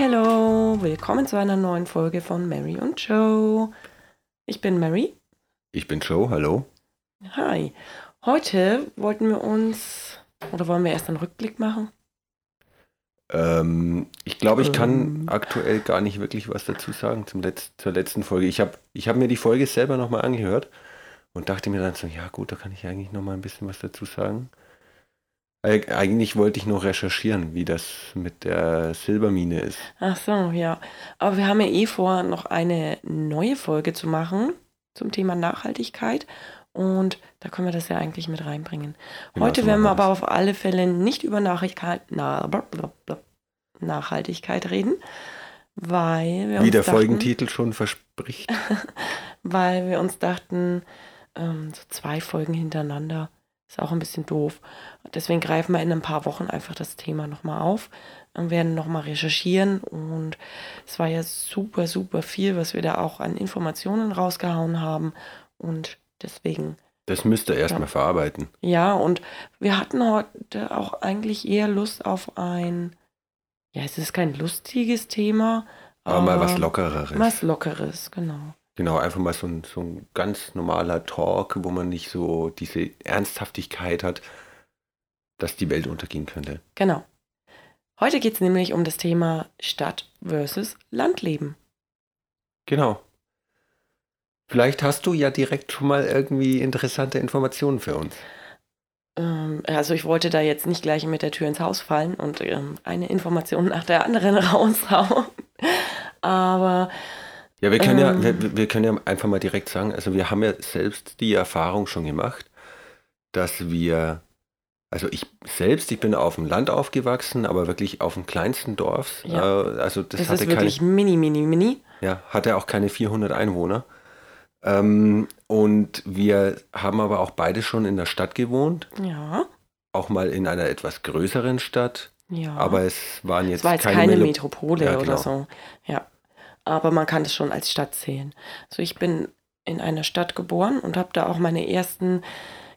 Hello! Willkommen zu einer neuen Folge von Mary und Joe. Ich bin Mary. Ich bin Joe, hallo. Hi. Heute wollten wir uns, oder wollen wir erst einen Rückblick machen? Ähm, ich glaube, ich kann Ähm. aktuell gar nicht wirklich was dazu sagen zum Letz zur letzten Folge. Ich habe ich hab mir die Folge selber nochmal angehört und dachte mir dann so, ja gut, da kann ich eigentlich nochmal ein bisschen was dazu sagen. Eig eigentlich wollte ich noch recherchieren, wie das mit der Silbermine ist. Ach so, ja. Aber wir haben ja eh vor, noch eine neue Folge zu machen zum Thema Nachhaltigkeit. Und da können wir das ja eigentlich mit reinbringen. Genau, Heute werden wir aber auf alle Fälle nicht über Nachhaltigkeit, na, blablabla, Nachhaltigkeit reden, weil wir Wie uns der dachten, Folgentitel schon verspricht. weil wir uns dachten, ähm, so zwei Folgen hintereinander ist auch ein bisschen doof. Deswegen greifen wir in ein paar Wochen einfach das Thema nochmal auf und werden nochmal recherchieren. Und es war ja super, super viel, was wir da auch an Informationen rausgehauen haben. Und deswegen, Das müsst ihr erstmal verarbeiten. ja, und wir hatten heute auch eigentlich eher Lust auf ein, ja, es ist kein lustiges Thema, Aber mal was Lockereres. Was Lockeres, genau. Genau, einfach mal so ein, so ein ganz normaler Talk, wo man nicht so diese Ernsthaftigkeit hat, dass die Welt untergehen könnte. Genau. Heute geht es nämlich um das Thema Stadt versus Landleben. Genau. Vielleicht hast du ja direkt schon mal irgendwie interessante Informationen für uns. Ähm, also ich wollte da jetzt nicht gleich mit der Tür ins Haus fallen und ähm, eine Information nach der anderen raushauen. Aber Ja, wir können ja, Ähm. wir, wir können ja einfach mal direkt sagen, also wir haben ja selbst die Erfahrung schon gemacht, dass wir, also ich selbst, ich bin auf dem Land aufgewachsen, aber wirklich auf dem kleinsten Dorf. Ja. Äh, also das, das, hatte ist keine, wirklich mini, mini, mini. Ja, hatte auch keine 400 Einwohner. Ähm, und wir haben aber auch beide schon in der Stadt gewohnt, Ja, auch mal in einer etwas größeren Stadt, ja. aber es waren jetzt es war jetzt keine, keine, Metropole Ja, oder genau. so. Ja. Aber man kann es schon als Stadt zählen. Also ich bin in einer Stadt geboren und habe da auch meine ersten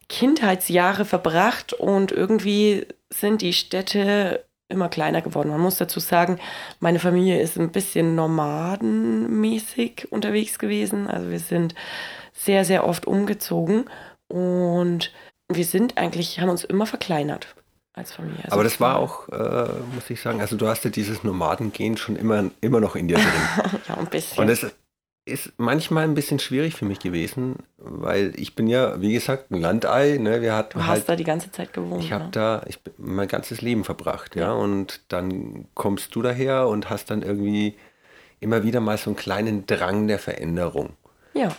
Kindheitsjahre verbracht und irgendwie sind die Städte immer kleiner geworden. Man muss dazu sagen, meine Familie ist ein bisschen nomadenmäßig unterwegs gewesen. Also wir sind sehr, sehr oft umgezogen und wir sind eigentlich, haben uns immer verkleinert als Familie. Also Aber das war auch, äh, muss ich sagen, also du hast ja dieses Nomadengen schon immer, immer noch in dir drin. ja, ein bisschen. Und es ist manchmal ein bisschen schwierig für mich gewesen, weil ich bin ja, wie gesagt, ein Landei. Ne? Wir hatten Du hast halt, da die ganze Zeit gewohnt. ich habe ne? da ich, mein ganzes Leben verbracht, ja. Ja. Und dann kommst du daher und hast dann irgendwie immer wieder mal so einen kleinen Drang der Veränderung. Ja,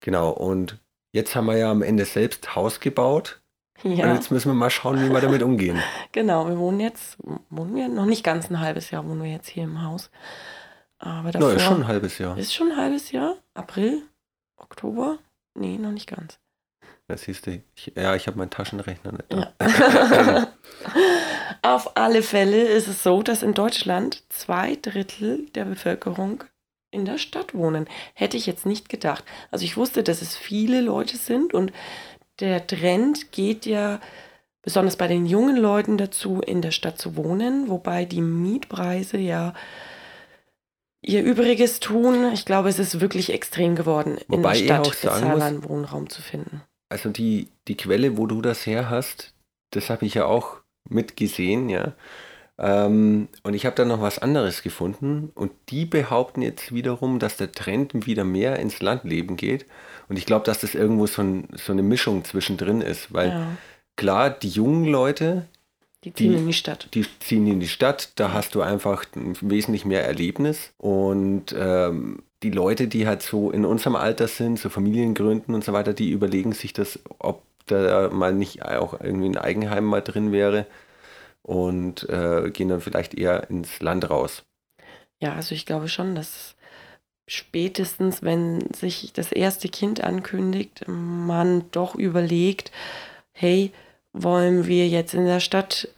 Genau. Und jetzt haben wir ja am Ende selbst Haus gebaut. Und ja, jetzt müssen wir mal schauen, wie wir damit umgehen. genau. Wir wohnen jetzt, wohnen wir noch nicht ganz ein halbes Jahr, wohnen wir jetzt hier im Haus. Aber davor ist schon ein halbes Jahr. ist schon ein halbes Jahr. April, Oktober? Nee, noch nicht ganz. Das siehst du. Ich, ja, ich habe meinen Taschenrechner nicht da. Ja. Auf alle Fälle ist es so, dass in Deutschland zwei Drittel der Bevölkerung in der Stadt wohnen. Hätte ich jetzt nicht gedacht. Also ich wusste, dass es viele Leute sind und der Trend geht ja besonders bei den jungen Leuten dazu, in der Stadt zu wohnen, wobei die Mietpreise ja ihr Übriges tun. Ich glaube, es ist wirklich extrem geworden, Wobei in der Stadt bezahlbaren Wohnraum zu finden. Also die, die Quelle, wo du das her hast, das habe ich ja auch mitgesehen, ja. Ähm, und ich habe da noch was anderes gefunden und die behaupten jetzt wiederum, dass der Trend wieder mehr ins Landleben geht. Und ich glaube, dass das irgendwo so, ein, so eine Mischung zwischendrin ist, weil Ja, klar, die jungen Leute, die ziehen die- in die Stadt. die ziehen in die Stadt, da hast du einfach ein wesentlich mehr Erlebnis. Und ähm, die Leute, die halt so in unserem Alter sind, so Familiengründen und so weiter, die überlegen sich das, ob da mal nicht auch irgendwie ein Eigenheim mal drin wäre und äh, gehen dann vielleicht eher ins Land raus. Ja, also ich glaube schon, dass spätestens, wenn sich das erste Kind ankündigt, man doch überlegt, hey, wollen wir jetzt in der Stadt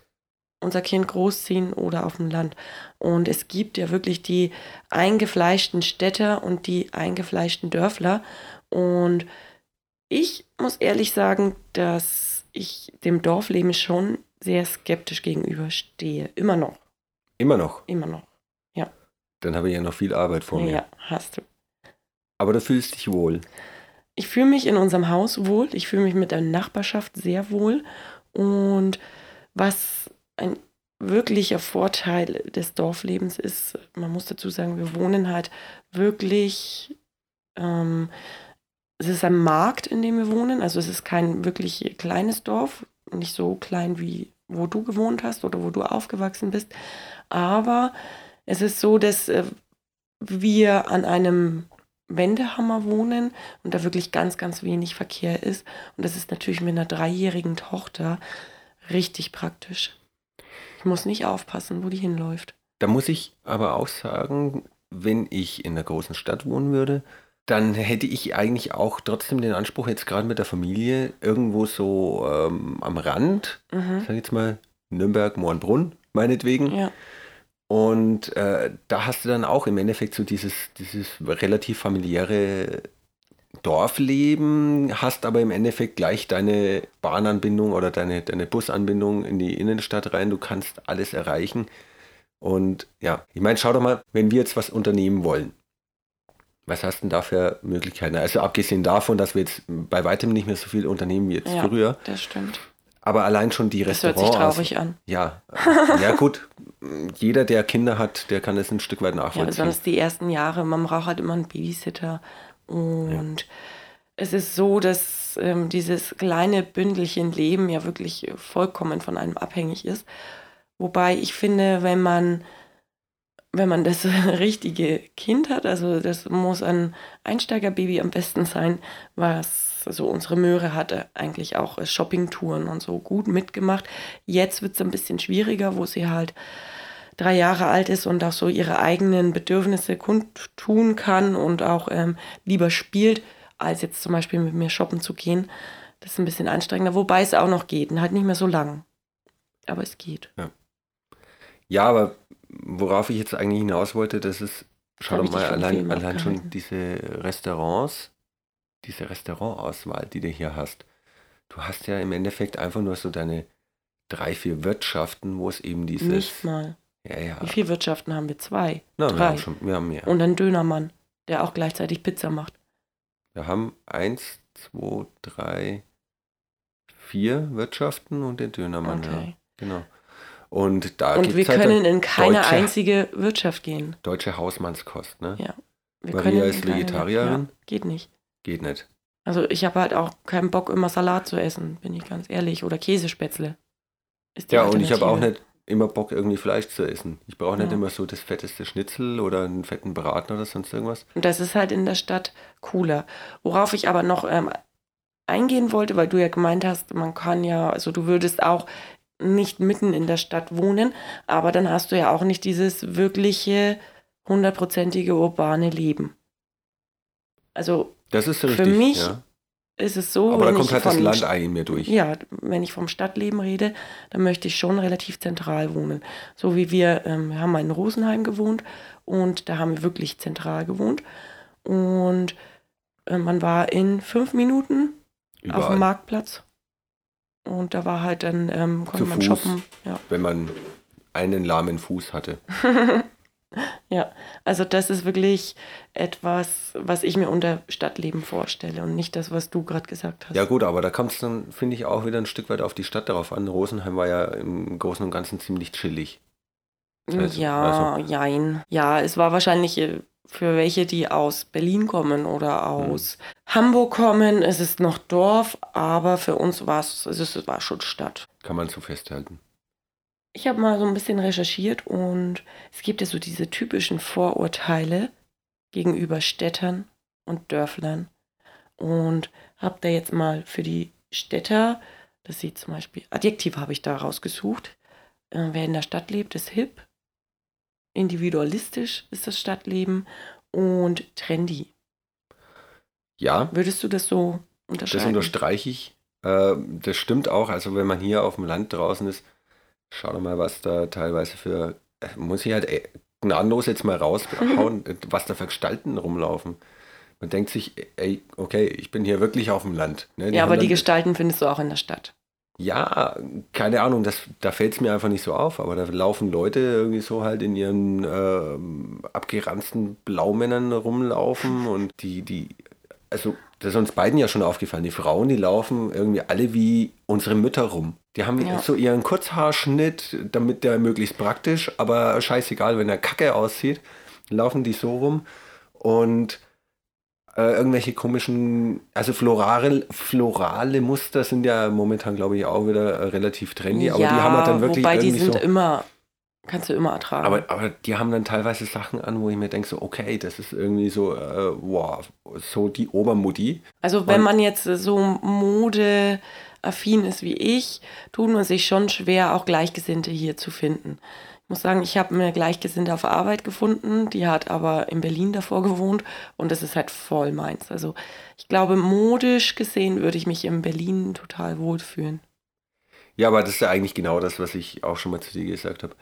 unser Kind großziehen oder auf dem Land? Und es gibt ja wirklich die eingefleischten Städter und die eingefleischten Dörfler. Und ich muss ehrlich sagen, dass ich dem Dorfleben schon sehr skeptisch gegenüberstehe. Immer noch. Immer noch. Immer noch. Dann habe ich ja noch viel Arbeit vor mir. Ja, hast du. Aber du fühlst dich wohl. Ich fühle mich in unserem Haus wohl. Ich fühle mich mit der Nachbarschaft sehr wohl. Und was ein wirklicher Vorteil des Dorflebens ist, man muss dazu sagen, wir wohnen halt wirklich, ähm, es ist ein Markt, in dem wir wohnen. Also es ist kein wirklich kleines Dorf, nicht so klein wie wo du gewohnt hast oder wo du aufgewachsen bist. Aber es ist so, dass äh, wir an einem Wendehammer wohnen und da wirklich ganz, ganz wenig Verkehr ist. Und das ist natürlich mit einer dreijährigen Tochter richtig praktisch. Ich muss nicht aufpassen, wo die hinläuft. Da muss ich aber auch sagen, wenn ich in einer großen Stadt wohnen würde, dann hätte ich eigentlich auch trotzdem den Anspruch, jetzt gerade mit der Familie, irgendwo so ähm, am Rand, Mhm. sag ich jetzt mal, Nürnberg, Moornbrunn, meinetwegen. Ja, Und äh, da hast du dann auch im Endeffekt so dieses, dieses relativ familiäre Dorfleben, hast aber im Endeffekt gleich deine Bahnanbindung oder deine, deine Busanbindung in die Innenstadt rein. Du kannst alles erreichen. Und ja, ich meine, schau doch mal, wenn wir jetzt was unternehmen wollen, was hast du denn da für Möglichkeiten? Also abgesehen davon, dass wir jetzt bei weitem nicht mehr so viel unternehmen wie jetzt Ja. früher, das stimmt. Aber allein schon die Das hört sich Restaurants. traurig an. Ja, äh, ja gut. Jeder, der Kinder hat, der kann es ein Stück weit Ja, nachvollziehen. besonders die ersten Jahre. Man braucht halt immer einen Babysitter. Und es ist so, dass ähm, dieses kleine Bündelchen Leben ja wirklich vollkommen von einem abhängig ist. Wobei ich finde, wenn man, wenn man das richtige Kind hat, also das muss ein Einsteigerbaby am besten sein, was also unsere Möhre hatte eigentlich auch äh, Shoppingtouren und so gut mitgemacht. Jetzt wird es ein bisschen schwieriger, wo sie halt drei Jahre alt ist und auch so ihre eigenen Bedürfnisse kundtun kann und auch ähm, lieber spielt, als jetzt zum Beispiel mit mir shoppen zu gehen. Das ist ein bisschen anstrengender, wobei es auch noch geht und halt nicht mehr so lang. Aber es geht. Ja, aber worauf ich jetzt eigentlich hinaus wollte, das ist, schau doch mal, allein, allein schon diese Restaurants, diese Restaurantauswahl, die du hier hast. Du hast ja im Endeffekt einfach nur so deine drei, vier Wirtschaften, wo es eben dieses. Nicht mal. Ja, ja. Wie viele Wirtschaften haben wir? Zwei. Na, wir drei. haben schon, wir haben mehr. Und einen Dönermann, der auch gleichzeitig Pizza macht. Wir haben eins, zwei, drei, vier Wirtschaften und den Dönermann. Ja, Okay. genau. Und da Und wir halt können in keine deutsche- einzige Wirtschaft gehen. deutsche Hausmannskost, ne? Ja. Wir Maria ist Vegetarierin? Ja, geht nicht. Geht nicht. Also ich habe halt auch keinen Bock, immer Salat zu essen, bin ich ganz ehrlich. Oder Käsespätzle. Ja, und ich habe auch nicht immer Bock, irgendwie Fleisch zu essen. Ich brauche nicht Ja. immer so das fetteste Schnitzel oder einen fetten Braten oder sonst irgendwas. Und das ist halt in der Stadt cooler. Worauf ich aber noch ähm, eingehen wollte, weil du ja gemeint hast, man kann ja, also du würdest auch nicht mitten in der Stadt wohnen, aber dann hast du ja auch nicht dieses wirkliche hundertprozentige urbane Leben. Also Das ist Für richtig. mich ja. ist es so, Aber da wenn kommt ich halt das von Land ein in mir durch. Ja, wenn ich vom Stadtleben rede, dann möchte ich schon relativ zentral wohnen. So wie wir, ähm, wir haben mal in Rosenheim gewohnt und da haben wir wirklich zentral gewohnt. Und äh, man war in fünf Minuten auf Überall. dem Marktplatz. Und da war halt dann, ähm, konnte Zu man Fuß. shoppen. Ja. Wenn man einen lahmen Fuß hatte. ja, also das ist wirklich etwas, was ich mir unter Stadtleben vorstelle und nicht das, was du gerade gesagt hast. Ja gut, aber da kommt es dann, finde ich, auch wieder ein Stück weit auf die Stadt darauf an. Rosenheim war ja im Großen und Ganzen ziemlich chillig. Also- ja, jein. Ja, es war wahrscheinlich äh, für welche, die aus Berlin kommen oder aus Hamburg kommen, es ist noch Dorf, aber für uns war es, also es war schon Stadt. Kann man so festhalten. Ich habe mal so ein bisschen recherchiert und es gibt ja so diese typischen Vorurteile gegenüber Städtern und Dörflern. Und habe da jetzt mal für die Städter, das sieht zum Beispiel, Adjektive habe ich da rausgesucht. Äh, wer in der Stadt lebt, ist hip. Individualistisch ist das Stadtleben und trendy. Ja, Würdest du das so das unterscheiden? unterstreiche ich. Äh, das stimmt auch. Also wenn man hier auf dem Land draußen ist, schau doch mal, was da teilweise für, äh, muss ich halt äh, gnadenlos jetzt mal raushauen, äh, was da für Gestalten rumlaufen. Man denkt sich, ey, okay, ich bin hier wirklich auf dem Land. Ne? ja, aber die Gestalten findest du auch in der Stadt. Ja, keine Ahnung, das, da fällt es mir einfach nicht so auf, aber da laufen Leute irgendwie so halt in ihren äh, abgeranzten Blaumännern rumlaufen und die, die, also das ist uns beiden ja schon aufgefallen, die Frauen, die laufen irgendwie alle wie unsere Mütter rum. Die haben ja. so ihren Kurzhaarschnitt, damit der möglichst praktisch, aber scheißegal, wenn er kacke aussieht, laufen die so rum und äh, irgendwelche komischen, also florale, florale Muster sind ja momentan, glaube ich, auch wieder äh, relativ trendy, ja, aber die haben halt dann wirklich wobei die sind so, immer, kannst du immer ertragen. Aber, aber die haben dann teilweise Sachen an, wo ich mir denke, so, okay, das ist irgendwie so, äh, wow, so die Obermutti. Also wenn Und, man jetzt so Mode affin ist wie ich, tut man sich schon schwer, auch Gleichgesinnte hier zu finden muss sagen, ich habe mir Gleichgesinnte auf Arbeit gefunden, die hat aber in Berlin davor gewohnt und das ist halt voll meins. Also ich glaube, modisch gesehen würde ich mich in Berlin total wohlfühlen. Ja, aber das ist ja eigentlich genau das, was ich auch schon mal zu dir gesagt habe.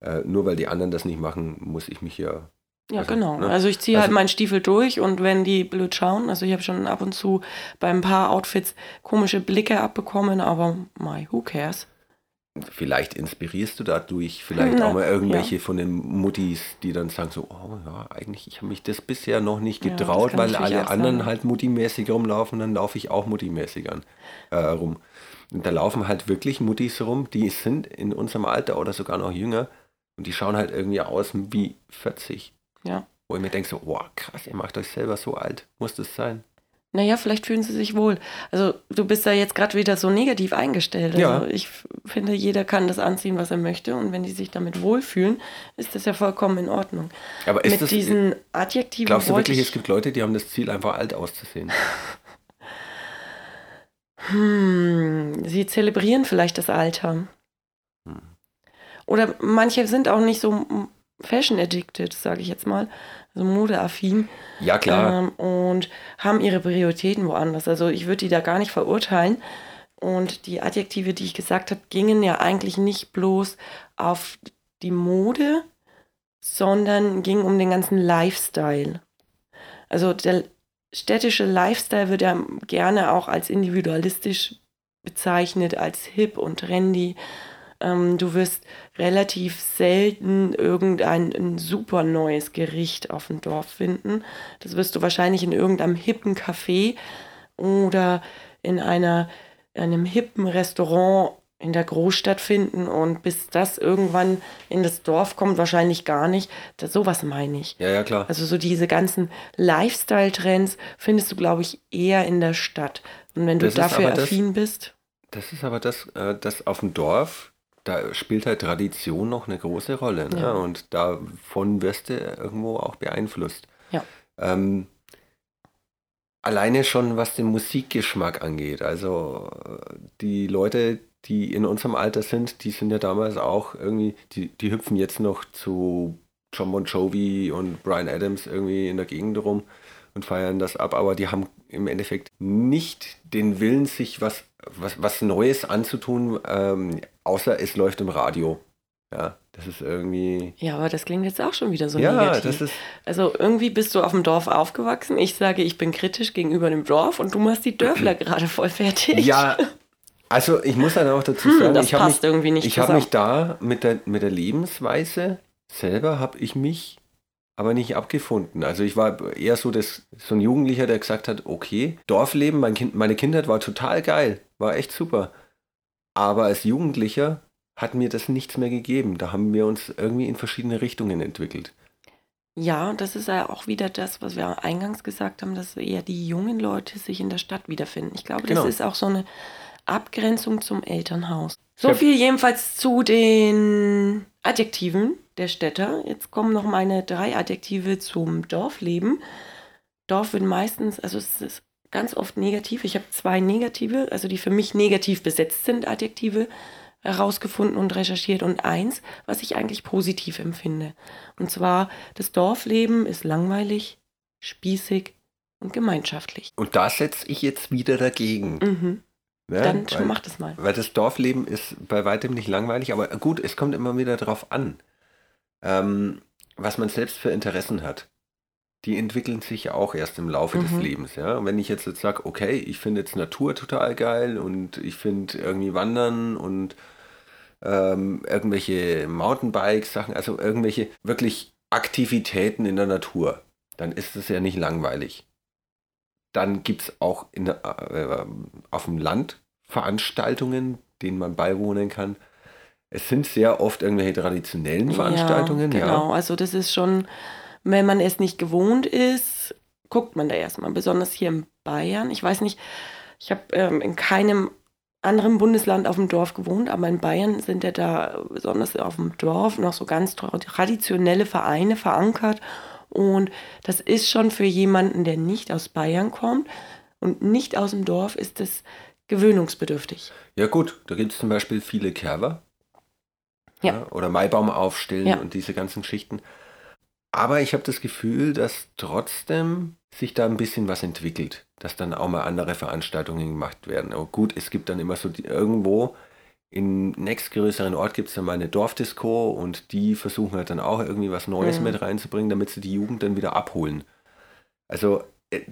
Äh, nur weil die anderen das nicht machen, muss ich mich ja. Ja, also, genau. Ne? Also ich ziehe halt also, halt meinen Stiefel durch und wenn die blöd schauen, also ich habe schon ab und zu bei ein paar Outfits komische Blicke abbekommen, aber my, who cares? vielleicht inspirierst du dadurch vielleicht auch mal irgendwelche ja. von den Muttis, die dann sagen so, oh ja, eigentlich, ich habe mich das bisher noch nicht getraut, ja, weil alle anderen sein. halt muttimäßig rumlaufen, dann laufe ich auch muttimäßig an, äh, rum. Und da laufen halt wirklich Muttis rum, die sind in unserem Alter oder sogar noch jünger und die schauen halt irgendwie aus wie 40. Ja. Wo ich mir denke so, oh krass, ihr macht euch selber so alt, muss das sein? naja, vielleicht fühlen sie sich wohl. Also du bist da jetzt gerade wieder so negativ eingestellt. Also ja. ich finde, jeder kann das anziehen, was er möchte. Und wenn die sich damit wohlfühlen, ist das ja vollkommen in Ordnung. Aber ist Mit das, diesen Adjektiven. Glaubst du wirklich, es gibt Leute, die haben das Ziel, einfach alt auszusehen? hm, sie zelebrieren vielleicht das Alter. Oder manche sind auch nicht so fashion addicted, sage ich jetzt mal also modeaffin. Ja, klar. Ähm, und haben ihre Prioritäten woanders. Also ich würde die da gar nicht verurteilen. Und die Adjektive, die ich gesagt habe, gingen ja eigentlich nicht bloß auf die Mode, sondern ging um den ganzen Lifestyle. Also der städtische Lifestyle wird ja gerne auch als individualistisch bezeichnet, als hip und trendy. Ähm, du wirst relativ selten irgendein super neues Gericht auf dem Dorf finden. Das wirst du wahrscheinlich in irgendeinem hippen Café oder in einer, einem hippen Restaurant in der Großstadt finden und bis das irgendwann in das Dorf kommt, wahrscheinlich gar nicht. Das, sowas meine ich. Ja, ja, klar. Also so diese ganzen Lifestyle-Trends findest du, glaube ich, eher in der Stadt. Und wenn das du dafür affin das, bist. Das ist aber das, äh, das auf dem Dorf da spielt halt Tradition noch eine große Rolle. Ne? Ja. Und davon wirst du irgendwo auch beeinflusst. Ja. Ähm, alleine schon, was den Musikgeschmack angeht. Also die Leute, die in unserem Alter sind, die sind ja damals auch irgendwie, die, die hüpfen jetzt noch zu John Bon Jovi und Brian Adams irgendwie in der Gegend rum und feiern das ab, aber die haben im Endeffekt nicht den Willen, sich was, was, was Neues anzutun, ähm, außer es läuft im Radio. Ja, das ist irgendwie. Ja, aber das klingt jetzt auch schon wieder so ja, negativ. Das ist also irgendwie bist du auf dem Dorf aufgewachsen. Ich sage, ich bin kritisch gegenüber dem Dorf und du machst die Dörfler gerade voll fertig. Ja, also ich muss dann auch dazu hm, sagen, hm, ich habe mich, ich habe mich da mit der, mit der Lebensweise selber habe ich mich aber nicht abgefunden. Also ich war eher so, das, so ein Jugendlicher, der gesagt hat, okay, Dorfleben, mein kind, meine Kindheit war total geil, war echt super. Aber als Jugendlicher hat mir das nichts mehr gegeben. Da haben wir uns irgendwie in verschiedene Richtungen entwickelt. Ja, das ist ja auch wieder das, was wir eingangs gesagt haben, dass eher die jungen Leute sich in der Stadt wiederfinden. Ich glaube, genau. das ist auch so eine Abgrenzung zum Elternhaus. So viel jedenfalls zu den Adjektiven der Städter. Jetzt kommen noch meine drei Adjektive zum Dorfleben. Dorf wird meistens, also es ist ganz oft negativ. Ich habe zwei negative, also die für mich negativ besetzt sind, Adjektive herausgefunden und recherchiert und eins, was ich eigentlich positiv empfinde. Und zwar, das Dorfleben ist langweilig, spießig und gemeinschaftlich. Und da setze ich jetzt wieder dagegen. Mhm. Ja, Dann weil, mach das mal. Weil das Dorfleben ist bei weitem nicht langweilig, aber gut, es kommt immer wieder darauf an, ähm, was man selbst für Interessen hat. die entwickeln sich ja auch erst im Laufe des Mhm. Lebens. Ja? Und wenn ich jetzt, jetzt sage, okay, ich finde jetzt Natur total geil und ich finde irgendwie Wandern und ähm, irgendwelche Mountainbikes-Sachen, also irgendwelche wirklich Aktivitäten in der Natur, dann ist es ja nicht langweilig. Dann gibt es auch in äh, auf dem Land Veranstaltungen, denen man beiwohnen kann. Es sind sehr oft irgendwelche traditionellen Veranstaltungen, ja. ja. Genau, also das ist schon, wenn man es nicht gewohnt ist, guckt man da erstmal, besonders hier in Bayern. Ich weiß nicht, ich habe ähm, in keinem anderen Bundesland auf dem Dorf gewohnt, aber in Bayern sind ja da besonders auf dem Dorf noch so ganz tra- traditionelle Vereine verankert. Und das ist schon für jemanden, der nicht aus Bayern kommt und nicht aus dem Dorf, ist das gewöhnungsbedürftig. Ja gut, da gibt es zum Beispiel viele Kerber. Ja. Oder Maibaum aufstellen Ja. und diese ganzen Geschichten. Aber ich habe das Gefühl, dass trotzdem sich da ein bisschen was entwickelt, dass dann auch mal andere Veranstaltungen gemacht werden. Aber gut, es gibt dann immer so die, irgendwo im nächstgrößeren Ort gibt es dann mal eine Dorfdisco und die versuchen halt dann auch irgendwie was Neues Mhm. mit reinzubringen, damit sie die Jugend dann wieder abholen. Also äh,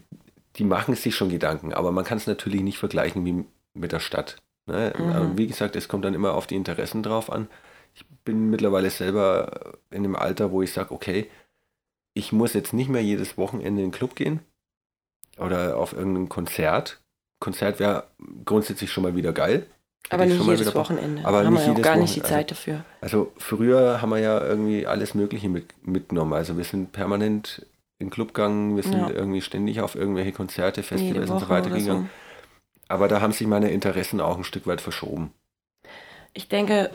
die machen sich schon Gedanken, aber man kann es natürlich nicht vergleichen wie mit der Stadt. Ne? Mhm. Wie gesagt, es kommt dann immer auf die Interessen drauf an. Ich bin mittlerweile selber in dem Alter, wo ich sage, okay, ich muss jetzt nicht mehr jedes Wochenende in den Club gehen oder auf irgendein Konzert. Konzert wäre grundsätzlich schon mal wieder geil. Aber nicht jedes. Wochenende. Aber haben nicht wir ja auch gar nicht die Wochenende. Zeit dafür. Also früher haben wir ja irgendwie alles Mögliche mit, mitgenommen. Also wir sind permanent in Club gegangen, wir sind Ja. irgendwie ständig auf irgendwelche Konzerte, Festivals und so weiter gegangen. so. Aber da haben sich meine Interessen auch ein Stück weit verschoben. Ich denke,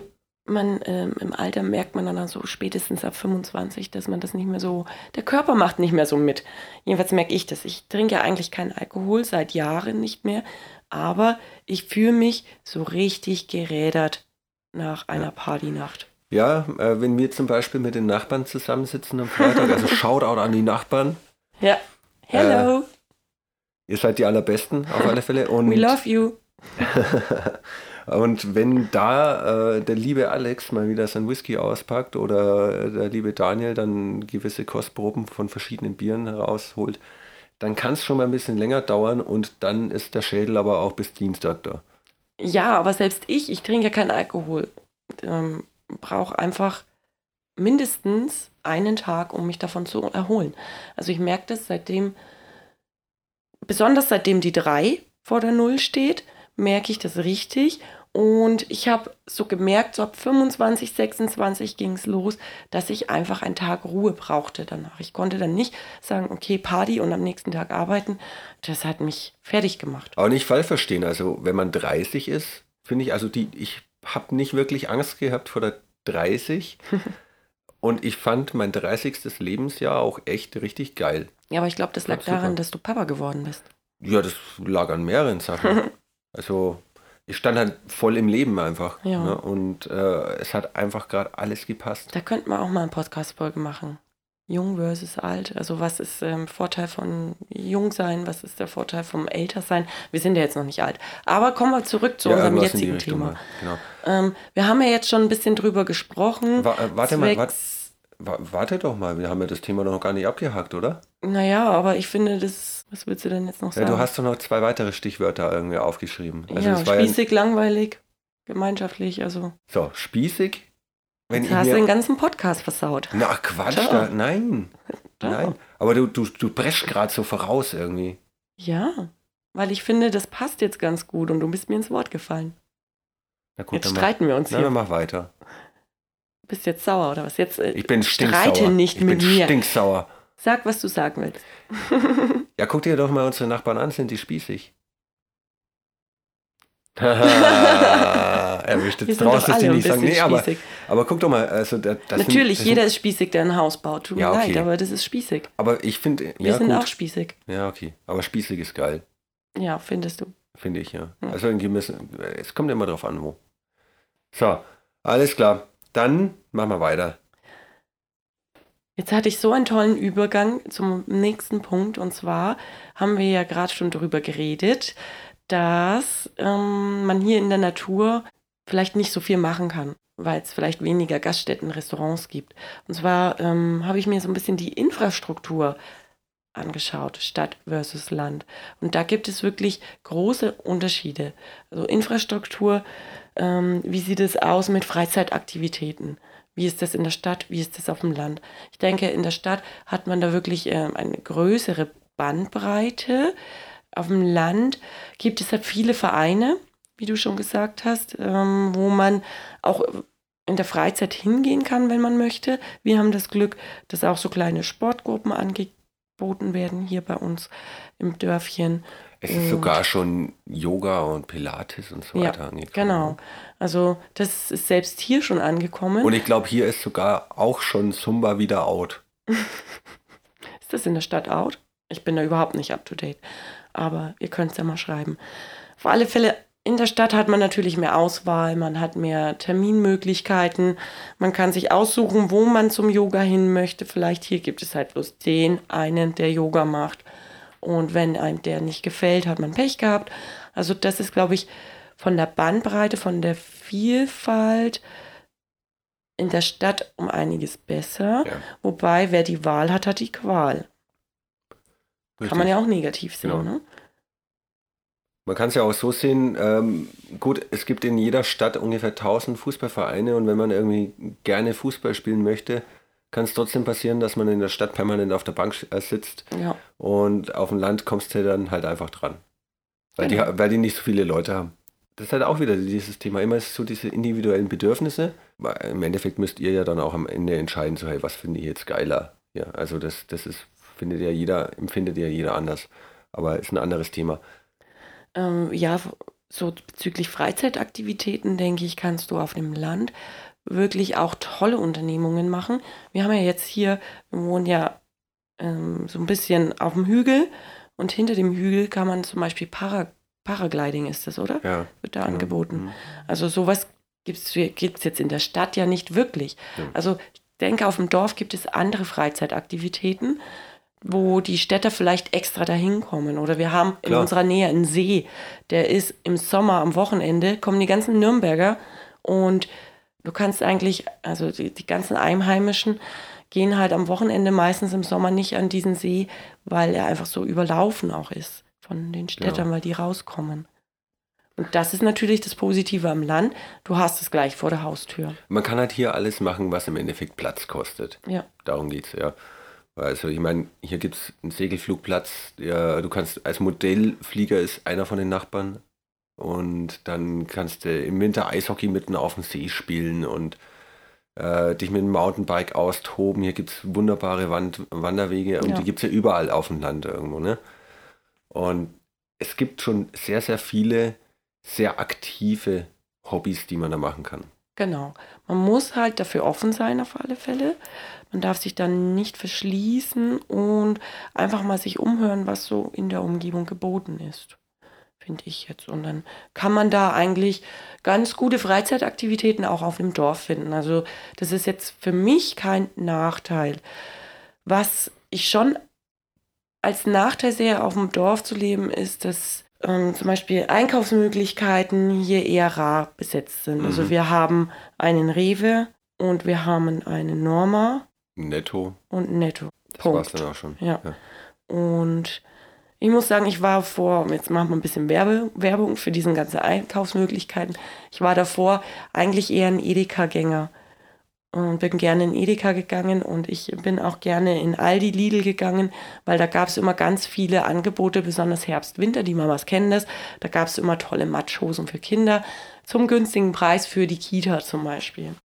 man ähm, im Alter merkt man dann so spätestens ab 25, dass man das nicht mehr so, der Körper macht nicht mehr so mit. Jedenfalls merke ich das. Ich trinke ja eigentlich keinen Alkohol seit Jahren nicht mehr, aber ich fühle mich so richtig gerädert nach einer Partynacht. Ja, äh, wenn wir zum Beispiel mit den Nachbarn zusammensitzen am Freitag, also Shoutout an die Nachbarn. Ja. Hello, Ihr seid die allerbesten auf alle Fälle. Und, we love you. und wenn da äh, der liebe Alex mal wieder sein Whisky auspackt oder der liebe Daniel dann gewisse Kostproben von verschiedenen Bieren herausholt, dann kann es schon mal ein bisschen länger dauern und dann ist der Schädel aber auch bis Dienstag da. Ja, aber selbst ich, ich trinke ja keinen Alkohol. Ähm, Brauche einfach mindestens einen Tag, um mich davon zu erholen. Also ich merke das seitdem, besonders seitdem die 3 vor der Null steht, merke ich das richtig. Und ich habe so gemerkt, so ab 25, 26 ging es los, dass ich einfach einen Tag Ruhe brauchte danach. Ich konnte dann nicht sagen, okay, Party und am nächsten Tag arbeiten. Das hat mich fertig gemacht. Aber nicht falsch verstehen, also wenn man 30 ist, finde ich, also die, ich habe nicht wirklich Angst gehabt vor der 30 und ich fand mein 30. Lebensjahr auch echt richtig geil. Ja, aber ich glaube, das lag Absolut. daran, dass du Papa geworden bist. Ja, das lag an mehreren Sachen. Also ich stand halt voll im Leben einfach. Ja. Ne? Und äh, es hat einfach gerade alles gepasst. Da könnten wir auch mal eine Podcast-Folge machen. Jung versus alt. Also was ist ähm, Vorteil von jung sein? Was ist der Vorteil vom älter sein? Wir sind ja jetzt noch nicht alt. Aber kommen wir zurück zu unserem in die jetzigen Thema. Genau. Ähm, wir haben ja jetzt schon ein bisschen drüber gesprochen. Wa äh, warte mal, warte, warte doch mal, wir haben ja das Thema noch gar nicht abgehakt, oder? Naja, aber ich finde, das. Was willst du denn jetzt noch Ja, sagen? du hast doch noch zwei weitere Stichwörter irgendwie aufgeschrieben. Also ja, war ja spießig, langweilig, gemeinschaftlich. Also, so, spießig. Wenn jetzt hast du den ganzen Podcast versaut. Na Quatsch, da, nein. Doch. Nein. Aber du, du, du preschst gerade so voraus irgendwie. Ja, weil ich finde, das passt jetzt ganz gut und du bist mir ins Wort gefallen. Na gut, Jetzt dann mach, streiten wir uns na, hier. dann mach weiter. Bist jetzt sauer oder was? Jetzt äh, Ich bin streite stinksauer. nicht ich mit bin mir. stinksauer. Sag, was du sagen willst. Ja, guck dir doch mal unsere Nachbarn an, sind die spießig. Erwischt jetzt die alle ein nicht sagen. Nee, aber, aber guck doch mal, also da- das Natürlich, sind, jeder Sind, ist spießig, der ein Haus baut. Tut mir Ja, okay. leid, aber das ist spießig. aber ich finde, Wir ja sind gut. auch spießig. Ja, okay. Aber spießig ist geil, Ja, findest du. finde ich, ja. Ja. Also irgendwie müssen, es kommt immer drauf an, wo. So, alles klar. Dann machen wir weiter. Jetzt hatte ich so einen tollen Übergang zum nächsten Punkt. Und zwar haben wir ja gerade schon darüber geredet, dass ähm, man hier in der Natur vielleicht nicht so viel machen kann, weil es vielleicht weniger Gaststätten, Restaurants gibt. Und zwar ähm, habe ich mir so ein bisschen die Infrastruktur angeschaut, Stadt versus Land. Und da gibt es wirklich große Unterschiede. Also Infrastruktur, ähm, wie sieht es aus mit Freizeitaktivitäten? Wie ist das in der Stadt? Wie ist das auf dem Land? Ich denke, in der Stadt hat man da wirklich äh, eine größere Bandbreite. Auf dem Land gibt es halt viele Vereine, wie du schon gesagt hast, ähm, wo man auch in der Freizeit hingehen kann, wenn man möchte. Wir haben das Glück, dass auch so kleine Sportgruppen angeboten werden hier bei uns im Dörfchen. Es ist und sogar schon Yoga und Pilates und so weiter ja, angekommen. Genau. Also das ist selbst hier schon angekommen. Und ich glaube, hier ist sogar auch schon Zumba wieder out. ist das in der Stadt out? Ich bin da überhaupt nicht up to date. Aber ihr könnt es ja mal schreiben. Auf alle Fälle in der Stadt hat man natürlich mehr Auswahl, man hat mehr Terminmöglichkeiten, man kann sich aussuchen, wo man zum Yoga hin möchte. Vielleicht hier gibt es halt bloß den einen, der Yoga macht. Und wenn einem der nicht gefällt, hat man Pech gehabt. Also das ist, glaube ich, von der Bandbreite, von der Vielfalt in der Stadt um einiges besser. Ja. Wobei, wer die Wahl hat, hat die Qual. Richtig. Kann man ja auch negativ sehen, genau. ne? Man kann es ja auch so sehen, ähm, gut, es gibt in jeder Stadt ungefähr 1000 Fußballvereine und wenn man irgendwie gerne Fußball spielen möchte, kann es trotzdem passieren, dass man in der Stadt permanent auf der Bank äh, sitzt ja. und auf dem Land kommst du dann halt einfach dran. Weil, genau. die, weil die nicht so viele Leute haben. Das ist halt auch wieder dieses Thema, immer so diese individuellen Bedürfnisse. Im Endeffekt müsst ihr ja dann auch am Ende entscheiden, so hey, was finde ich jetzt geiler? Ja, also das, das ist, findet ja jeder, empfindet ja jeder anders. Aber ist ein anderes Thema. Ähm, ja, so bezüglich Freizeitaktivitäten, denke ich, kannst du auf dem Land wirklich auch tolle Unternehmungen machen. Wir haben ja jetzt hier, wir wohnen ja ähm, so ein bisschen auf dem Hügel und hinter dem Hügel kann man zum Beispiel Para, Paragliding ist das, oder? Ja. Wird da ja. angeboten. Mhm. Also sowas gibt es jetzt in der Stadt ja nicht wirklich. Ja. Also ich denke, auf dem Dorf gibt es andere Freizeitaktivitäten wo die Städter vielleicht extra dahin kommen. Oder wir haben Klar. in unserer Nähe einen See, der ist im Sommer am Wochenende, kommen die ganzen Nürnberger und du kannst eigentlich, also die, die ganzen Einheimischen gehen halt am Wochenende meistens im Sommer nicht an diesen See, weil er einfach so überlaufen auch ist von den Städtern, ja. weil die rauskommen. Und das ist natürlich das Positive am Land. Du hast es gleich vor der Haustür. Man kann halt hier alles machen, was im Endeffekt Platz kostet. Ja. Darum geht es, ja. Also ich meine, hier gibt es einen Segelflugplatz, ja, du kannst als Modellflieger ist einer von den Nachbarn und dann kannst du im Winter Eishockey mitten auf dem See spielen und äh, dich mit dem Mountainbike austoben. Hier gibt es wunderbare Wand Wanderwege und ja. die gibt es ja überall auf dem Land irgendwo. Ne? Und es gibt schon sehr, sehr viele sehr aktive Hobbys, die man da machen kann. Genau. Man muss halt dafür offen sein auf alle Fälle. Man darf sich dann nicht verschließen und einfach mal sich umhören, was so in der Umgebung geboten ist. Finde ich jetzt. Und dann kann man da eigentlich ganz gute Freizeitaktivitäten auch auf dem Dorf finden. Also das ist jetzt für mich kein Nachteil. Was ich schon als Nachteil sehe, auf dem Dorf zu leben, ist, dass ähm, zum Beispiel Einkaufsmöglichkeiten hier eher rar besetzt sind. Also mhm. Also wir haben einen Rewe und wir haben einen Norma. Netto. Und Netto. Das war es dann auch schon. Ja. ja. Und ich muss sagen, ich war vor, jetzt machen wir ein bisschen Werbe, Werbung für diese ganzen Einkaufsmöglichkeiten. Ich war davor eigentlich eher ein Edeka-Gänger und bin gerne in Edeka gegangen und ich bin auch gerne in Aldi Lidl gegangen, weil da gab es immer ganz viele Angebote, besonders Herbst, Winter, die Mamas kennen das. Da gab es immer tolle Matschhosen für Kinder zum günstigen Preis für die Kita zum Beispiel.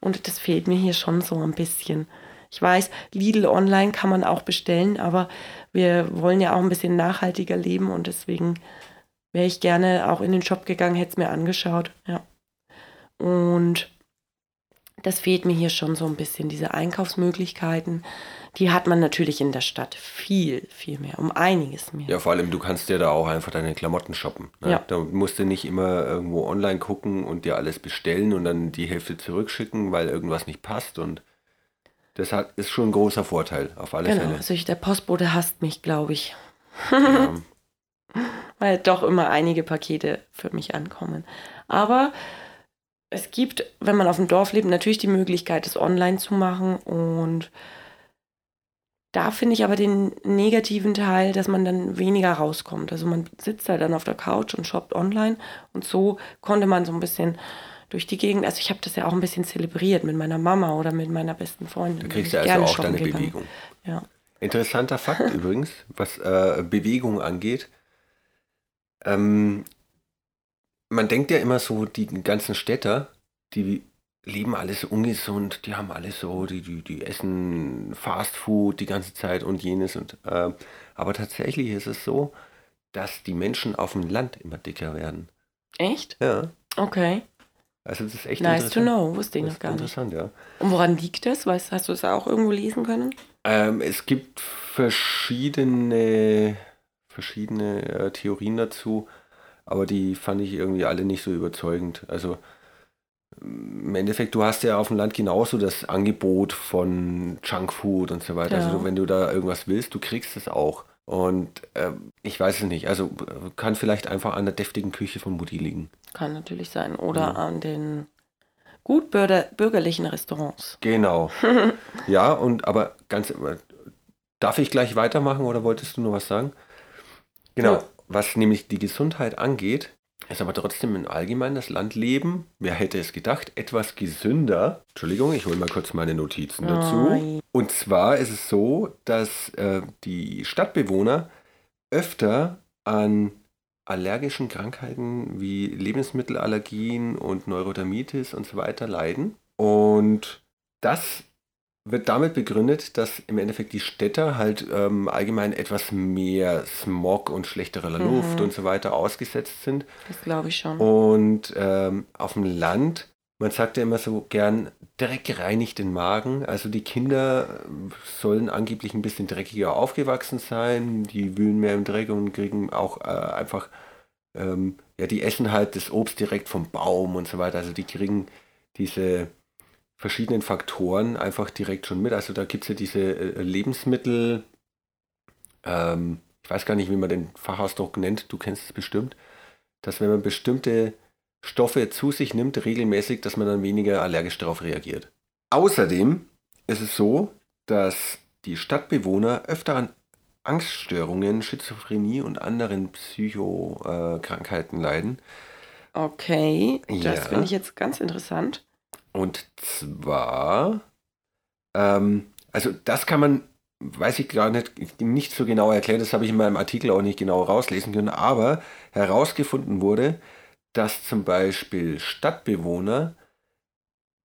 Und das fehlt mir hier schon so ein bisschen. Ich weiß, Lidl online kann man auch bestellen, aber wir wollen ja auch ein bisschen nachhaltiger leben und deswegen wäre ich gerne auch in den Shop gegangen, hätte es mir angeschaut. Ja. Und das fehlt mir hier schon so ein bisschen, diese Einkaufsmöglichkeiten. Die hat man natürlich in der Stadt viel, viel mehr, um einiges mehr. Ja, vor allem, du kannst dir da auch einfach deine Klamotten shoppen. Ne? Ja. Da musst du nicht immer irgendwo online gucken und dir alles bestellen und dann die Hälfte zurückschicken, weil irgendwas nicht passt. Und das hat, ist schon ein großer Vorteil, auf alle genau, Fälle. Also ich, der Postbote hasst mich, glaube ich. Ja. weil doch immer einige Pakete für mich ankommen. Aber es gibt, wenn man auf dem Dorf lebt, natürlich die Möglichkeit, es online zu machen und da finde ich aber den negativen Teil, dass man dann weniger rauskommt. Also man sitzt halt dann auf der Couch und shoppt online und so konnte man so ein bisschen durch die Gegend. Also ich habe das ja auch ein bisschen zelebriert mit meiner Mama oder mit meiner besten Freundin. Da kriegst du also auch deine gegangen. Bewegung. Ja. Interessanter Fakt übrigens, was äh, Bewegung angeht. Ähm, man denkt ja immer so, die ganzen Städter, die leben alles ungesund, die haben alles so, die, die, die essen Fast Food die ganze Zeit und jenes und äh, aber tatsächlich ist es so, dass die Menschen auf dem Land immer dicker werden. Echt? Ja. Okay. Also das ist echt nice to know, wusste ich noch gar nicht. Interessant, ja. Und woran liegt das? Weißt, hast du es auch irgendwo lesen können? Ähm, es gibt verschiedene, verschiedene äh, Theorien dazu, aber die fand ich irgendwie alle nicht so überzeugend. Also im Endeffekt, du hast ja auf dem Land genauso das Angebot von Junkfood und so weiter. Also ja. Also wenn du da irgendwas willst, du kriegst es auch. Und äh, ich weiß es nicht. Also kann vielleicht einfach an der deftigen Küche von Mutti liegen. Kann natürlich sein. Oder ja. an den gut bürgerlichen Restaurants. Genau. ja, und aber ganz. Darf ich gleich weitermachen oder wolltest du nur was sagen? Genau. Was nämlich die Gesundheit angeht, ist aber trotzdem im Allgemeinen das Landleben, wer hätte es gedacht, etwas gesünder. Entschuldigung, ich hole mal kurz meine Notizen dazu. Und zwar ist es so, dass äh, die Stadtbewohner öfter an allergischen Krankheiten wie Lebensmittelallergien und Neurodermitis und so weiter leiden. Und das wird damit begründet, dass im Endeffekt die Städter halt ähm, allgemein etwas mehr Smog und schlechterer mhm. Luft und so weiter ausgesetzt sind. Das glaube ich schon. Und ähm, auf dem Land, man sagt ja immer so gern, Dreck reinigt den Magen. Also die Kinder äh, sollen angeblich ein bisschen dreckiger aufgewachsen sein. Die wühlen mehr im Dreck und kriegen auch äh, einfach, ähm, ja, die essen halt das Obst direkt vom Baum und so weiter. Also die kriegen diese verschiedenen Faktoren einfach direkt schon mit. Also da gibt es ja diese äh, Lebensmittel, ähm, ich weiß gar nicht, wie man den Fachausdruck nennt, du kennst es bestimmt, dass wenn man bestimmte Stoffe zu sich nimmt, regelmäßig, dass man dann weniger allergisch darauf reagiert. Außerdem ist es so, dass die Stadtbewohner öfter an Angststörungen, Schizophrenie und anderen Psychokrankheiten leiden. Okay, das ja. finde ich jetzt ganz interessant. Und zwar, ähm, also das kann man, weiß ich gar nicht, nicht so genau erklären, das habe ich in meinem Artikel auch nicht genau rauslesen können, aber herausgefunden wurde, dass zum Beispiel Stadtbewohner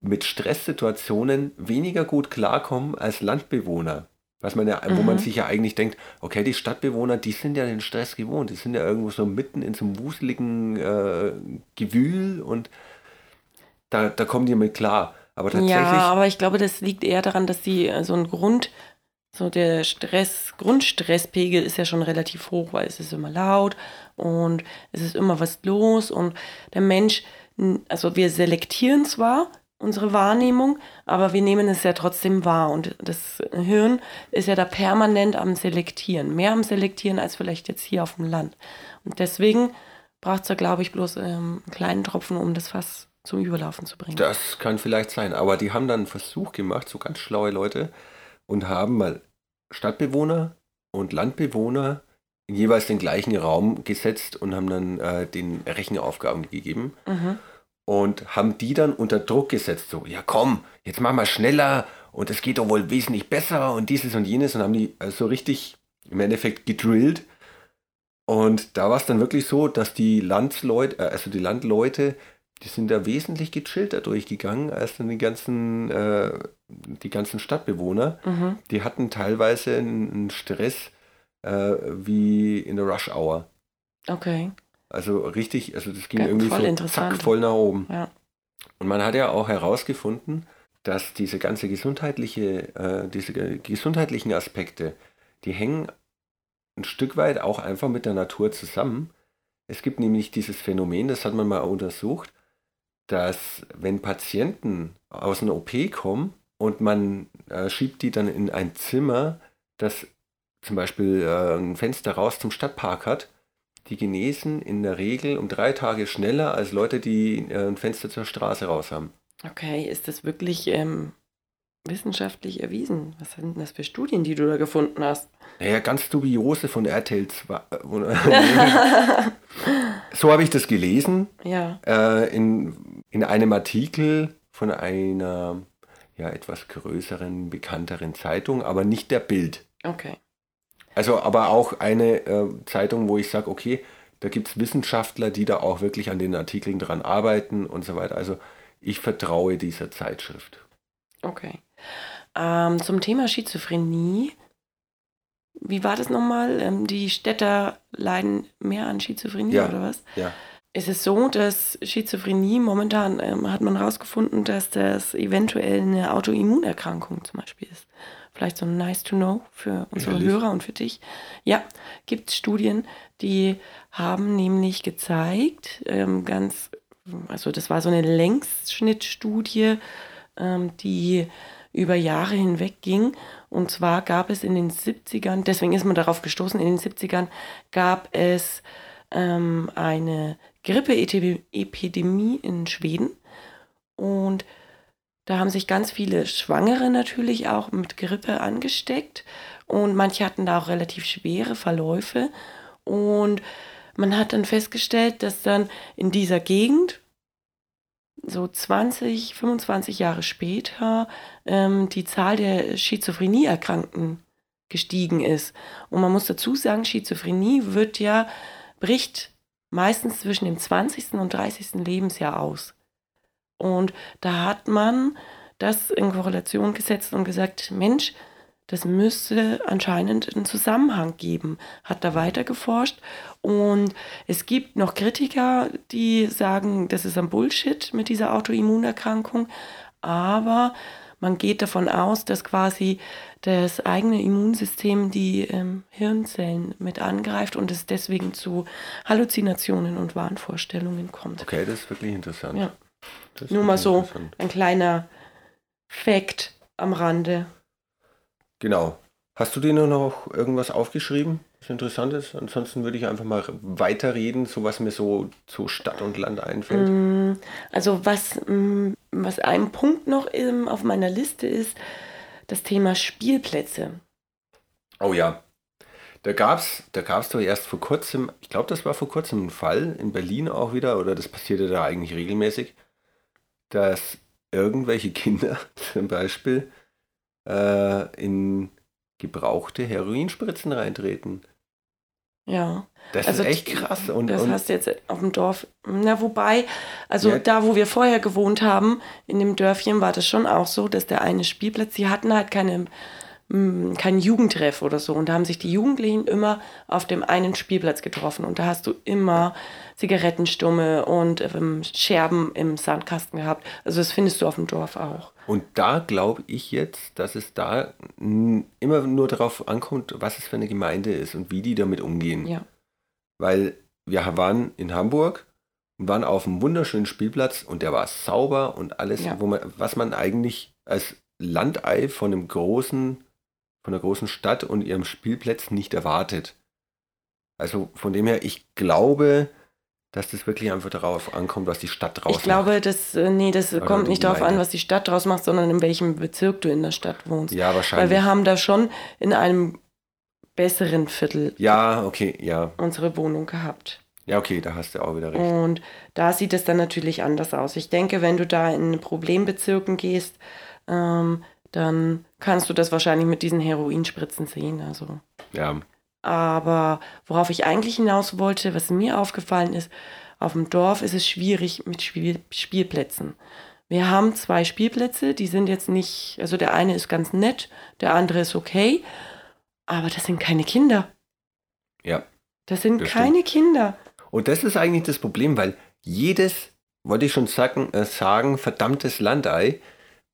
mit Stresssituationen weniger gut klarkommen als Landbewohner. Was man ja, mhm. wo man mhm. sich ja eigentlich denkt, okay, die Stadtbewohner, die sind ja den Stress gewohnt, die sind ja irgendwo so mitten in so einem wuseligen äh, Gewühl und da, da kommen die mit klar. Aber tatsächlich. Ja, aber ich glaube, das liegt eher daran, dass die äh, so ein Grund, so der Stress, Grundstresspegel ist ja schon relativ hoch, weil es ist immer laut und es ist immer was los und der Mensch, also wir selektieren zwar unsere Wahrnehmung, aber wir nehmen es ja trotzdem wahr und das Hirn ist ja da permanent am Selektieren, mehr am Selektieren als vielleicht jetzt hier auf dem Land. Und deswegen braucht es da, glaube ich, bloß ähm, einen kleinen Tropfen, um das Fass zum Überlaufen zu bringen. Das kann vielleicht sein, aber die haben dann einen Versuch gemacht, so ganz schlaue Leute, und haben mal Stadtbewohner und Landbewohner in jeweils den gleichen Raum gesetzt und haben dann äh, den Rechenaufgaben gegeben. Mhm. Und haben die dann unter Druck gesetzt, so, ja komm, jetzt mach mal schneller und es geht doch wohl wesentlich besser und dieses und jenes und haben die äh, so richtig im Endeffekt gedrillt. Und da war es dann wirklich so, dass die Landsleute, äh, also die Landleute die sind da wesentlich gechillter durchgegangen als dann die ganzen, äh, die ganzen Stadtbewohner. Mhm. Die hatten teilweise einen Stress äh, wie in der Rush Hour. Okay. Also richtig, also das ging ja, irgendwie so zack, voll nach oben. Ja. Und man hat ja auch herausgefunden, dass diese ganze gesundheitliche, äh, diese gesundheitlichen Aspekte, die hängen ein Stück weit auch einfach mit der Natur zusammen. Es gibt nämlich dieses Phänomen, das hat man mal untersucht, dass wenn Patienten aus einer OP kommen und man äh, schiebt die dann in ein Zimmer, das zum Beispiel äh, ein Fenster raus zum Stadtpark hat, die genesen in der Regel um drei Tage schneller als Leute, die äh, ein Fenster zur Straße raus haben. Okay, ist das wirklich ähm, wissenschaftlich erwiesen. Was sind denn das für Studien, die du da gefunden hast? Naja, ganz dubiose von RTL 2. so habe ich das gelesen. Ja. Äh, in, in einem Artikel von einer ja, etwas größeren, bekannteren Zeitung, aber nicht der Bild. Okay. Also aber auch eine äh, Zeitung, wo ich sage, okay, da gibt es Wissenschaftler, die da auch wirklich an den Artikeln dran arbeiten und so weiter. Also ich vertraue dieser Zeitschrift. Okay. Ähm, zum Thema Schizophrenie. Wie war das nochmal? Ähm, die Städter leiden mehr an Schizophrenie Ja. oder was? Ja. Es ist so, dass Schizophrenie momentan ähm, hat man herausgefunden, dass das eventuell eine Autoimmunerkrankung zum Beispiel ist. Vielleicht so nice to know für unsere Ehrlich? Hörer und für dich. Ja, gibt Studien, die haben nämlich gezeigt, ähm, ganz, also das war so eine Längsschnittstudie, ähm, die über Jahre hinweg ging. Und zwar gab es in den 70ern, deswegen ist man darauf gestoßen, in den 70ern gab es ähm, eine Grippeepidemie in Schweden. Und da haben sich ganz viele Schwangere natürlich auch mit Grippe angesteckt. Und manche hatten da auch relativ schwere Verläufe. Und man hat dann festgestellt, dass dann in dieser Gegend, so 20, 25 Jahre später, ähm, die Zahl der Schizophrenie-Erkrankten gestiegen ist. Und man muss dazu sagen, Schizophrenie wird ja, bricht meistens zwischen dem 20. und 30. Lebensjahr aus. Und da hat man das in Korrelation gesetzt und gesagt, Mensch, das müsste anscheinend einen Zusammenhang geben. Hat da weiter geforscht und es gibt noch Kritiker, die sagen, das ist ein Bullshit mit dieser Autoimmunerkrankung, aber man geht davon aus, dass quasi das eigene Immunsystem die ähm, Hirnzellen mit angreift und es deswegen zu Halluzinationen und Wahnvorstellungen kommt. Okay, das ist wirklich interessant. Ja. Nur mal so ein kleiner Fact am Rande. Genau. Hast du dir nur noch irgendwas aufgeschrieben, was interessant ist? Ansonsten würde ich einfach mal weiterreden, so was mir so zu Stadt und Land einfällt. Mm, Also was, mm, was ein Punkt noch auf meiner Liste ist, das Thema Spielplätze. Oh ja. Da gab es da gab's doch erst vor kurzem, ich glaube, das war vor kurzem ein Fall, in Berlin auch wieder, oder das passierte da eigentlich regelmäßig, dass irgendwelche Kinder zum Beispiel äh, in gebrauchte Heroinspritzen reintreten. Ja. Das Also ist echt krass. Und, das und hast du jetzt auf dem Dorf. Na, wobei, also Ja. da, wo wir vorher gewohnt haben, in dem Dörfchen, war das schon auch so, dass der eine Spielplatz, die hatten halt keine, mm, keinen Jugendtreff oder so. Und da haben sich die Jugendlichen immer auf dem einen Spielplatz getroffen. Und da hast du immer Zigarettenstumme und ähm, Scherben im Sandkasten gehabt. Also das findest du auf dem Dorf auch. Und da glaube ich jetzt, dass es da mm, immer nur darauf ankommt, was es für eine Gemeinde ist und wie die damit umgehen. Ja. Weil wir waren in Hamburg und waren auf einem wunderschönen Spielplatz und der war sauber und alles, Ja. wo man, was man eigentlich als Landei von einem großen, von einer großen Stadt und ihrem Spielplatz nicht erwartet. Also von dem her, ich glaube, dass das wirklich einfach darauf ankommt, was die Stadt draus Ich glaube, das, äh, nee, das Oder kommt nicht darauf an, was die Stadt draus macht, sondern in welchem Bezirk du in der Stadt wohnst. macht. Ja, Weil wahrscheinlich. wir haben da schon in einem besseren Viertel ja, okay, ja. unsere Wohnung gehabt. Ja, okay, da hast du auch wieder recht. Und da sieht es dann natürlich anders aus. Ich denke, wenn du da in Problembezirken gehst, ähm, dann kannst du das wahrscheinlich mit diesen Heroinspritzen sehen. Also. Ja, Aber worauf ich eigentlich hinaus wollte, was mir aufgefallen ist, auf dem Dorf ist es schwierig mit Spiel Spielplätzen. Wir haben zwei Spielplätze, die sind jetzt nicht, also der eine ist ganz nett, der andere ist okay, aber das sind keine Kinder. ja. Das sind Das keine Kinder. Und das ist eigentlich das Problem, weil jedes, wollte ich schon sagen, äh, sagen verdammtes Landei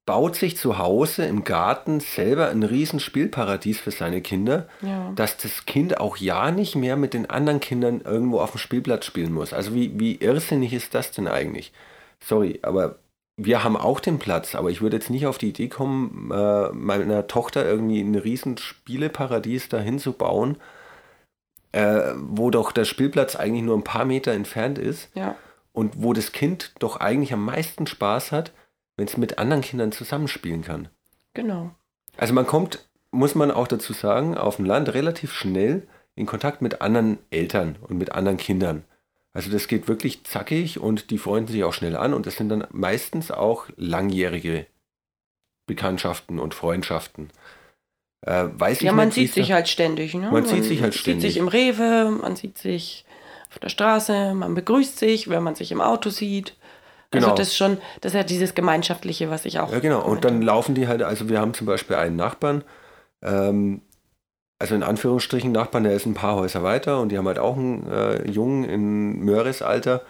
baut sich zu Hause im Garten selber ein riesen Spielparadies für seine Kinder, Ja. dass das Kind auch ja nicht mehr mit den anderen Kindern irgendwo auf dem Spielplatz spielen muss. Also wie, wie irrsinnig ist das denn eigentlich? Sorry, aber wir haben auch den Platz, aber ich würde jetzt nicht auf die Idee kommen, äh, meiner Tochter irgendwie ein riesen Spieleparadies dahin zu bauen, äh, wo doch der Spielplatz eigentlich nur ein paar Meter entfernt ist Ja. und wo das Kind doch eigentlich am meisten Spaß hat, wenn es mit anderen Kindern zusammenspielen kann. Genau. Also man kommt, muss man auch dazu sagen, auf dem Land relativ schnell in Kontakt mit anderen Eltern und mit anderen Kindern. Also das geht wirklich zackig und die freunden sich auch schnell an und das sind dann meistens auch langjährige Bekanntschaften und Freundschaften. Äh, weiß ja, man nicht, sieht sich halt ständig. Ne? Man, man sieht sich halt ständig. sieht sich im Rewe, man sieht sich auf der Straße, man begrüßt sich, wenn man sich im Auto sieht. Genau. Also das ist schon, das ist ja dieses Gemeinschaftliche, was ich auch. Ja, genau. Und dann laufen die halt, also wir haben zum Beispiel einen Nachbarn, ähm, also in Anführungsstrichen Nachbarn, der ist ein paar Häuser weiter und die haben halt auch einen äh, Jungen in Mörrisalter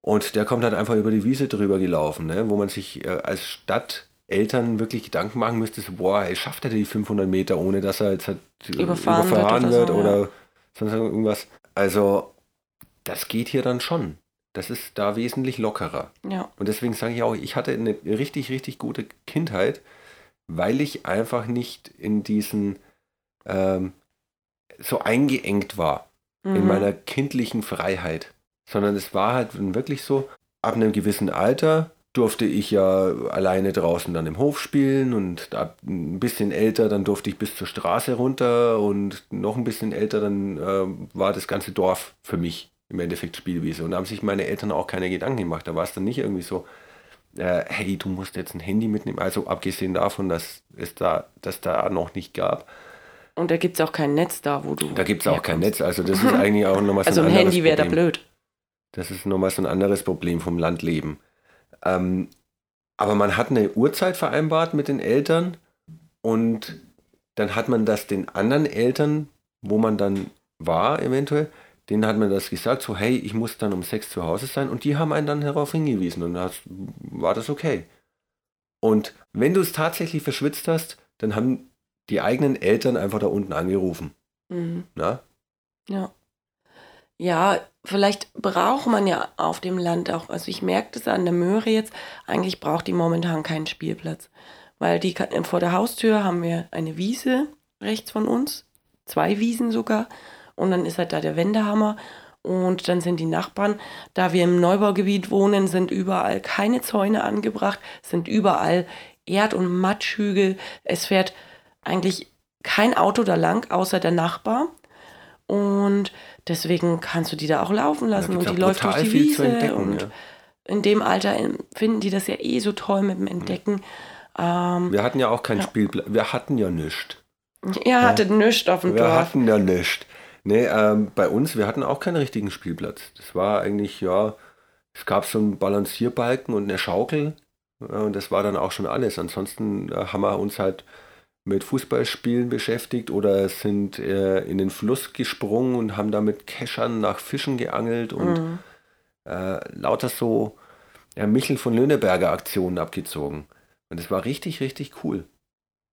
und der kommt halt einfach über die Wiese drüber gelaufen, ne? wo man sich äh, als Stadteltern wirklich Gedanken machen müsste, so, boah, ey, schafft er die 500 Meter, ohne dass er jetzt halt überfahren, überfahren wird, oder, so, oder sonst irgendwas. Also das geht hier dann schon. Das ist da wesentlich lockerer. Ja. Und deswegen sage ich auch, ich hatte eine richtig, richtig gute Kindheit, weil ich einfach nicht in diesen ähm, so eingeengt war mhm. in meiner kindlichen Freiheit, sondern es war halt wirklich so, ab einem gewissen Alter durfte ich ja alleine draußen dann im Hof spielen und ab ein bisschen älter, dann durfte ich bis zur Straße runter und noch ein bisschen älter, dann äh, war das ganze Dorf für mich im Endeffekt Spielwiese. Und da haben sich meine Eltern auch keine Gedanken gemacht. Da war es dann nicht irgendwie so, äh, hey, du musst jetzt ein Handy mitnehmen. Also abgesehen davon, dass es da, dass da noch nicht gab. Und da gibt es auch kein Netz da, wo du. Da gibt es auch kein Netz. Also das ist eigentlich auch nochmal so also ein, ein Handy wäre da blöd. Das ist nochmal so ein anderes Problem vom Landleben. Ähm, aber man hat eine Uhrzeit vereinbart mit den Eltern und dann hat man das den anderen Eltern, wo man dann war eventuell, denen hat man das gesagt, so hey, ich muss dann um sechs zu Hause sein und die haben einen dann darauf hingewiesen und dann war das okay. Und wenn du es tatsächlich verschwitzt hast, dann haben die eigenen Eltern einfach da unten angerufen. Mhm. Na? Ja. Ja, vielleicht braucht man ja auf dem Land auch, also ich merke das an der Möhre jetzt, eigentlich braucht die momentan keinen Spielplatz. Weil die vor der Haustür haben wir eine Wiese rechts von uns, zwei Wiesen sogar und dann ist halt da der Wendehammer und dann sind die Nachbarn, da wir im Neubaugebiet wohnen, sind überall keine Zäune angebracht, sind überall Erd- und Matschhügel. Es fährt eigentlich kein Auto da lang, außer der Nachbar. Und deswegen kannst du die da auch laufen lassen und die läuft durch die Wiese. Und ja. in dem Alter finden die das ja eh so toll mit dem Entdecken. Ähm, wir hatten ja auch kein ja. Spielplatz. Wir hatten ja nichts. Ihr hattet ja. nichts auf dem wir Dorf. Wir hatten ja nichts. Nee, ähm, bei uns, wir hatten auch keinen richtigen Spielplatz. Das war eigentlich, ja, es gab so einen Balancierbalken und eine Schaukel. und das war dann auch schon alles. Ansonsten äh, haben wir uns halt mit Fußballspielen beschäftigt oder sind äh, in den Fluss gesprungen und haben da mit Keschern nach Fischen geangelt und mhm. äh, lauter so ja, Michel von Löhneberger Aktionen abgezogen. Und das war richtig, richtig cool.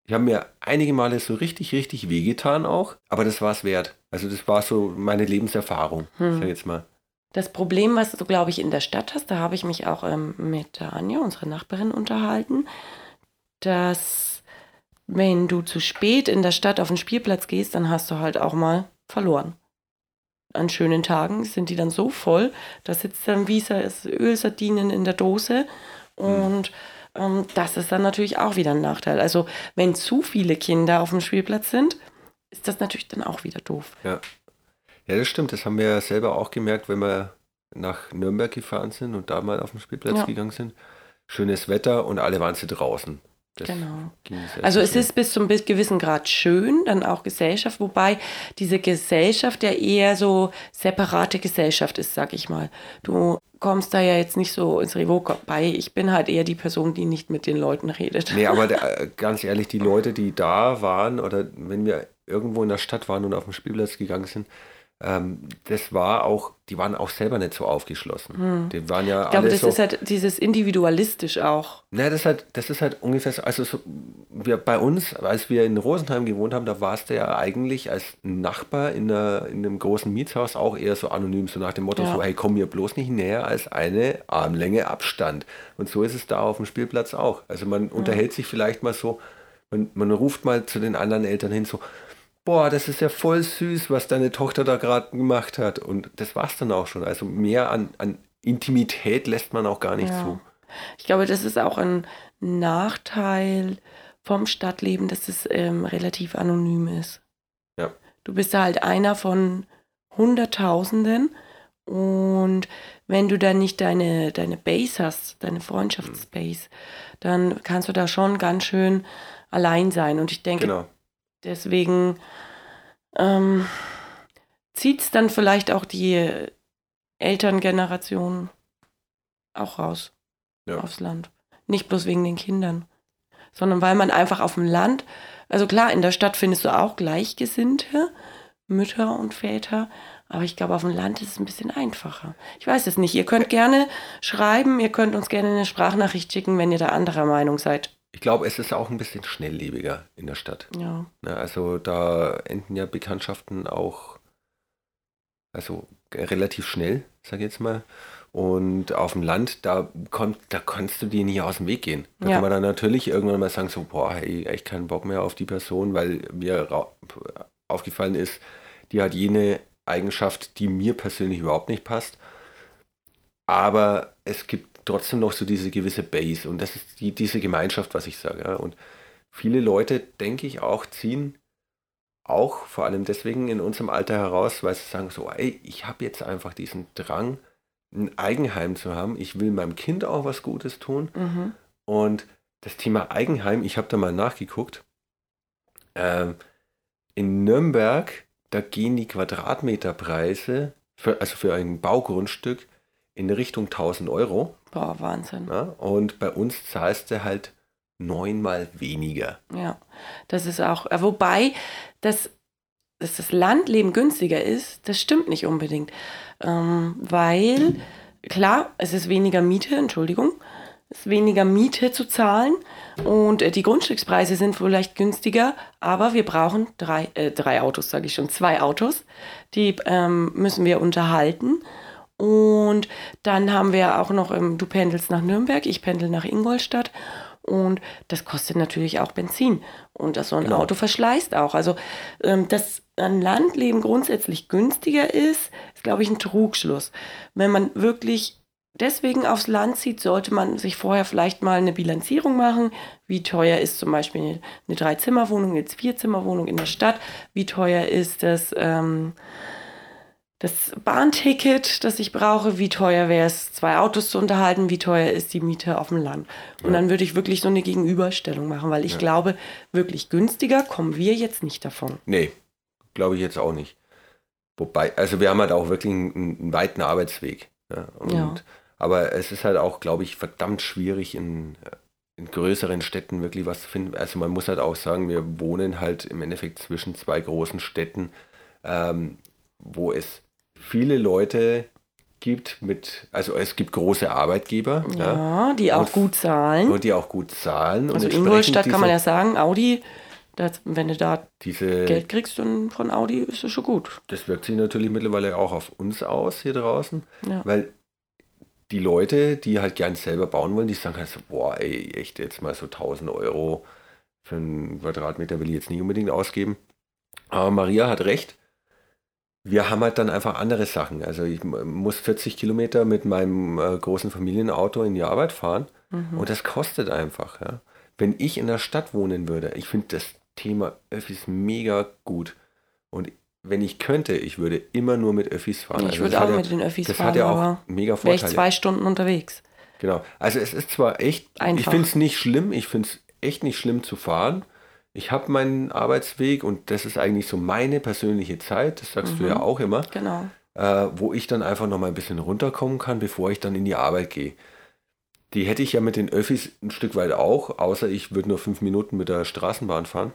Ich habe mir einige Male so richtig, richtig wehgetan auch, aber das war es wert. Also das war so meine Lebenserfahrung, hm. sag jetzt mal. Das Problem, was du, glaube ich, in der Stadt hast, da habe ich mich auch ähm, mit der Anja, unserer Nachbarin, unterhalten, dass wenn du zu spät in der Stadt auf den Spielplatz gehst, dann hast du halt auch mal verloren. An schönen Tagen sind die dann so voll, da sitzt dann wie Ölsardinen in der Dose hm. und hm ähm, das ist dann natürlich auch wieder ein Nachteil. Also wenn zu viele Kinder auf dem Spielplatz sind, ist das natürlich dann auch wieder doof. Ja. Ja, das stimmt. Das haben wir ja selber auch gemerkt, wenn wir nach Nürnberg gefahren sind und da mal auf den Spielplatz ja. gegangen sind. Schönes Wetter und alle waren sie draußen. Das genau. Also es ist bis zum gewissen Grad schön, dann auch Gesellschaft, wobei diese Gesellschaft ja eher so separate Gesellschaft ist, sag ich mal. Du kommst da ja jetzt nicht so ins Revok bei. Ich bin halt eher die Person, die nicht mit den Leuten redet. Nee, aber der, äh, ganz ehrlich, die Leute, die da waren oder wenn wir irgendwo in der Stadt waren und auf den Spielplatz gegangen sind, ähm, das war auch, die waren auch selber nicht so aufgeschlossen. Hm. Die waren ja ich glaube, das so, ist halt dieses individualistisch auch. Na, das ist halt, das ist halt ungefähr so, also so, wir, bei uns, als wir in Rosenheim gewohnt haben, da warst du ja eigentlich als Nachbar in, einer, in einem großen Mietshaus auch eher so anonym, so nach dem Motto, ja. so, hey, komm mir bloß nicht näher als eine Armlänge Abstand. Und so ist es da auf dem Spielplatz auch. Also man ja. unterhält sich vielleicht mal so, man, man ruft mal zu den anderen Eltern hin, so, boah, das ist ja voll süß, was deine Tochter da gerade gemacht hat. Und das war es dann auch schon. Also mehr an, an Intimität lässt man auch gar nicht ja. zu. Ich glaube, das ist auch ein Nachteil vom Stadtleben, dass es ähm, relativ anonym ist. Ja. Du bist da halt einer von Hunderttausenden und wenn du dann nicht deine, deine Base hast, deine Freundschaftsbase, dann kannst du da schon ganz schön allein sein. Und ich denke, Genau. Deswegen ähm, zieht es dann vielleicht auch die Elterngeneration auch raus Ja. aufs Land. Nicht bloß wegen den Kindern, sondern weil man einfach auf dem Land, also klar, in der Stadt findest du auch Gleichgesinnte, Mütter und Väter, aber ich glaube, auf dem Land ist es ein bisschen einfacher. Ich weiß es nicht. Ihr könnt gerne schreiben, ihr könnt uns gerne eine Sprachnachricht schicken, wenn ihr da anderer Meinung seid. Ich glaube, es ist auch ein bisschen schnelllebiger in der Stadt. Ja. Ne, also da enden ja Bekanntschaften auch also relativ schnell, sag ich jetzt mal. Und auf dem Land, da kommt, da kannst du dir nie aus dem Weg gehen. Da Ja. kann man dann natürlich irgendwann mal sagen, so, boah, hey, echt keinen Bock mehr auf die Person, weil mir aufgefallen ist, die hat jene Eigenschaft, die mir persönlich überhaupt nicht passt. Aber es gibt trotzdem noch so diese gewisse Base und das ist die, diese Gemeinschaft, was ich sage. Ja. Und viele Leute, denke ich, auch ziehen auch vor allem deswegen in unserem Alter heraus, weil sie sagen so, ey, ich habe jetzt einfach diesen Drang, ein Eigenheim zu haben. Ich will meinem Kind auch was Gutes tun. Mhm. Und das Thema Eigenheim, ich habe da mal nachgeguckt. Ähm, in Nürnberg, da gehen die Quadratmeterpreise, für, also für ein Baugrundstück, in Richtung 1000 Euro. Boah, Wahnsinn. Ja? Und bei uns zahlst du halt neunmal weniger. Ja, das ist auch, äh, wobei, das, dass das Landleben günstiger ist, das stimmt nicht unbedingt. Ähm, weil, klar, es ist weniger Miete, Entschuldigung, es ist weniger Miete zu zahlen und äh, die Grundstückspreise sind vielleicht günstiger, aber wir brauchen drei, äh, drei Autos, sage ich schon, zwei Autos, die ähm, müssen wir unterhalten. Und dann haben wir auch noch, ähm, du pendelst nach Nürnberg, ich pendel nach Ingolstadt. Und das kostet natürlich auch Benzin. Und das so ein Genau. Auto verschleißt auch. Also, ähm, dass ein Landleben grundsätzlich günstiger ist, ist, glaube ich, ein Trugschluss. Wenn man wirklich deswegen aufs Land zieht, sollte man sich vorher vielleicht mal eine Bilanzierung machen. Wie teuer ist zum Beispiel eine, eine Drei-Zimmer-Wohnung, eine Vier-Zimmer-Wohnung in der Stadt? Wie teuer ist das, ähm, das Bahnticket, das ich brauche? Wie teuer wäre es, zwei Autos zu unterhalten? Wie teuer ist die Miete auf dem Land? Und Ja. dann würde ich wirklich so eine Gegenüberstellung machen, weil ich Ja. glaube, wirklich günstiger kommen wir jetzt nicht davon. Nee, glaube ich jetzt auch nicht. Wobei, also wir haben halt auch wirklich einen, einen weiten Arbeitsweg. Ja, und. Aber es ist halt auch, glaube ich, verdammt schwierig in, in größeren Städten wirklich was zu finden. Also man muss halt auch sagen, wir wohnen halt im Endeffekt zwischen zwei großen Städten, ähm, wo es viele Leute gibt mit, also es gibt große Arbeitgeber Ja, die auch Und- gut zahlen. und die auch gut zahlen. also Ingolstadt kann man ja diese, sagen, Audi, das, wenn du da diese, Geld kriegst dann von Audi, ist das schon gut. Das wirkt sich natürlich mittlerweile auch auf uns aus hier draußen, Ja. weil die Leute, die halt gern selber bauen wollen, die sagen halt so, boah, ey, echt jetzt mal so 1000 Euro für einen Quadratmeter will ich jetzt nicht unbedingt ausgeben. Aber Maria hat recht. Wir haben halt dann einfach andere Sachen. Also ich muss 40 Kilometer mit meinem äh, großen Familienauto in die Arbeit fahren Mhm. und das kostet einfach. Ja. Wenn ich in der Stadt wohnen würde, ich finde das Thema Öffis mega gut. Und wenn ich könnte, ich würde immer nur mit Öffis fahren. ich Also würde das auch ja- mit den Öffis Das fahren, hat ja auch mega wäre ich Vorteile. zwei Stunden unterwegs. Genau. Also es ist zwar echt, ich Einfach. finde es nicht schlimm, ich finde es echt nicht schlimm zu fahren. Ich habe meinen Arbeitsweg und das ist eigentlich so meine persönliche Zeit, das sagst du Mhm. ja auch immer, Genau. äh, wo ich dann einfach noch mal ein bisschen runterkommen kann, bevor ich dann in die Arbeit gehe. Die hätte ich ja mit den Öffis ein Stück weit auch, außer ich würde nur fünf Minuten mit der Straßenbahn fahren.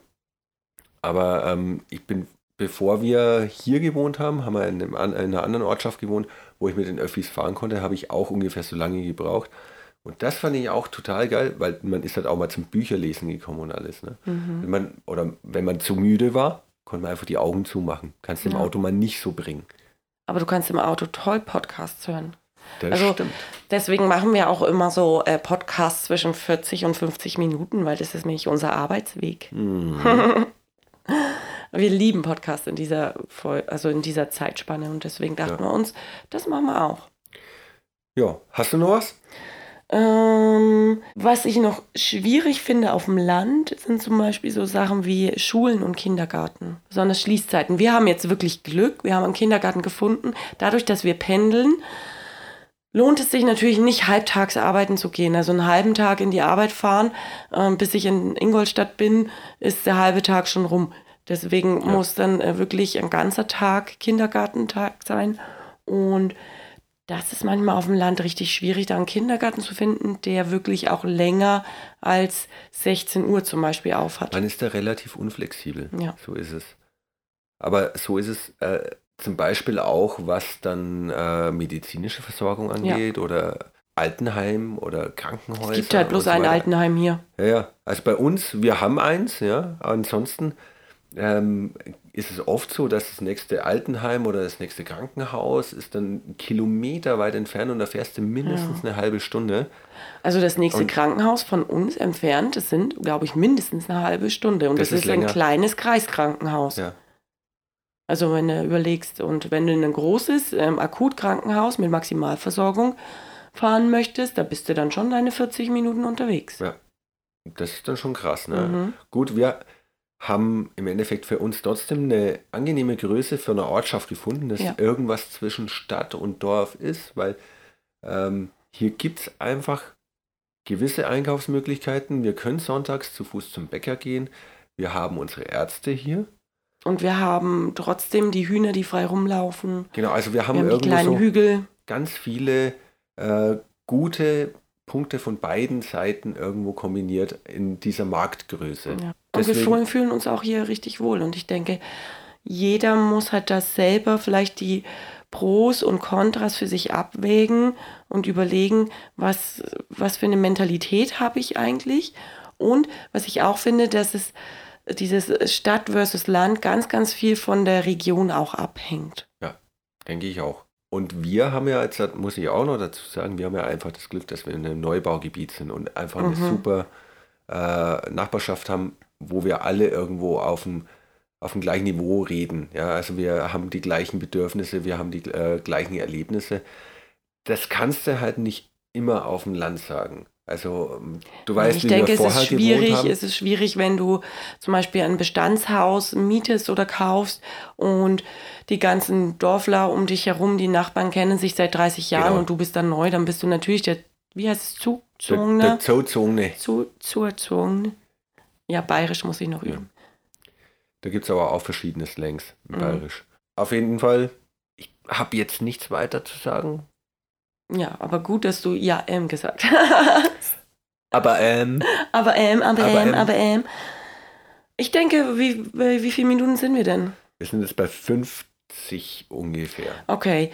Aber ähm, ich bin, bevor wir hier gewohnt haben, haben wir in, einem, in einer anderen Ortschaft gewohnt, wo ich mit den Öffis fahren konnte, habe ich auch ungefähr so lange gebraucht. Und das fand ich auch total geil, weil man ist halt auch mal zum Bücherlesen gekommen und alles. Ne? Mhm. Wenn man, oder wenn man zu müde war, konnte man einfach die Augen zumachen. Kannst du im Ja. Auto mal nicht so bringen. Aber du kannst im Auto toll Podcasts hören. Das Also- stimmt. Deswegen machen wir auch immer so äh, Podcasts zwischen 40 und 50 Minuten, weil das ist nämlich unser Arbeitsweg. Mhm. Wir lieben Podcasts in dieser, also in dieser Zeitspanne und deswegen dachten wir uns, das machen wir auch. Ja, hast du noch was? Ähm, Was ich noch schwierig finde auf dem Land, sind zum Beispiel so Sachen wie Schulen und Kindergarten, besonders Schließzeiten. Wir haben jetzt wirklich Glück, wir haben einen Kindergarten gefunden. Dadurch, dass wir pendeln, lohnt es sich natürlich nicht, halbtags arbeiten zu gehen. Also einen halben Tag in die Arbeit fahren, äh, bis ich in Ingolstadt bin, ist der halbe Tag schon rum. Deswegen ja. muss dann äh, wirklich ein ganzer Tag Kindergartentag sein. Und das ist manchmal auf dem Land richtig schwierig, da einen Kindergarten zu finden, der wirklich auch länger als 16 Uhr zum Beispiel aufhat. Man ist da relativ unflexibel. Ja. So ist es. Aber so ist es äh, zum Beispiel auch, was dann äh, medizinische Versorgung angeht ja. oder Altenheim oder Krankenhäuser. Es gibt halt bloß so ein Altenheim hier. Ja, ja. Also bei uns, wir haben eins, ja. Ansonsten ähm, ist es oft so, dass das nächste Altenheim oder das nächste Krankenhaus ist dann Kilometer weit entfernt und da fährst du mindestens ja. eine halbe Stunde. Also das nächste und Krankenhaus von uns entfernt, das sind, glaube ich, mindestens eine halbe Stunde. Und das, das ist, ist ein kleines Kreiskrankenhaus. Ja. Also wenn du überlegst und wenn du in ein großes ähm, Akutkrankenhaus mit Maximalversorgung fahren möchtest, da bist du dann schon deine 40 Minuten unterwegs. Ja, das ist dann schon krass. Ne? Mhm. Gut, wir haben im Endeffekt für uns trotzdem eine angenehme Größe für eine Ortschaft gefunden, dass ja. irgendwas zwischen Stadt und Dorf ist, weil ähm, hier gibt es einfach gewisse Einkaufsmöglichkeiten. Wir können sonntags zu Fuß zum Bäcker gehen. Wir haben unsere Ärzte hier. Und wir haben trotzdem die Hühner, die frei rumlaufen. Genau, also wir haben, wir haben irgendwo kleinen so Hügel. ganz viele äh, gute Punkte von beiden Seiten irgendwo kombiniert in dieser Marktgröße. Ja. Und wir fühlen uns auch hier richtig wohl. Und ich denke, jeder muss halt das selber vielleicht die Pros und Kontras für sich abwägen und überlegen, was, was für eine Mentalität habe ich eigentlich. Und was ich auch finde, dass es dieses Stadt versus Land ganz, ganz viel von der Region auch abhängt. Ja, denke ich auch. Und wir haben ja jetzt, muss ich auch noch dazu sagen, wir haben ja einfach das Glück, dass wir in einem Neubaugebiet sind und einfach eine mhm. super äh, Nachbarschaft haben, wo wir alle irgendwo auf dem, auf dem gleichen Niveau reden. Ja, also wir haben die gleichen Bedürfnisse, wir haben die äh, gleichen Erlebnisse. Das kannst du halt nicht immer auf dem Land sagen. Also ähm, du weißt, ich wie denke, wir vorher es ist schwierig. Es ist schwierig, wenn du zum Beispiel ein Bestandshaus mietest oder kaufst und die ganzen Dorfler um dich herum, die Nachbarn kennen sich seit 30 Jahren genau. und du bist dann neu, dann bist du natürlich der, wie heißt es, Zuzogene? Der, der Zuzogene. Zu, Zuzogene. Ja, bayerisch muss ich noch üben. Ja. Da gibt es aber auch verschiedene Slangs mhm. bayerisch. Auf jeden Fall, ich habe jetzt nichts weiter zu sagen. Ja, aber gut, dass du ja ähm gesagt hast. aber ähm. Aber ähm, aber, aber ähm, ähm, aber ähm. Ich denke, wie, wie viele Minuten sind wir denn? Wir sind jetzt bei 50 ungefähr. Okay.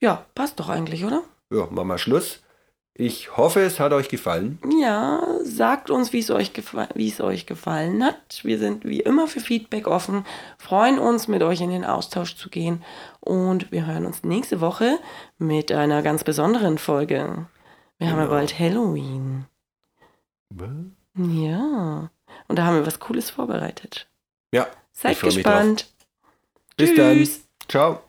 Ja, passt doch eigentlich, oder? Ja, machen wir Schluss. Ich hoffe, es hat euch gefallen. Ja, sagt uns, wie es euch, wie es euch gefallen hat. Wir sind wie immer für Feedback offen, freuen uns, mit euch in den Austausch zu gehen und wir hören uns nächste Woche mit einer ganz besonderen Folge. Wir genau. haben ja genau. bald Halloween. Was? Ja, und da haben wir was Cooles vorbereitet. Ja. Seid gespannt. Bis Tschüss. dann. Ciao.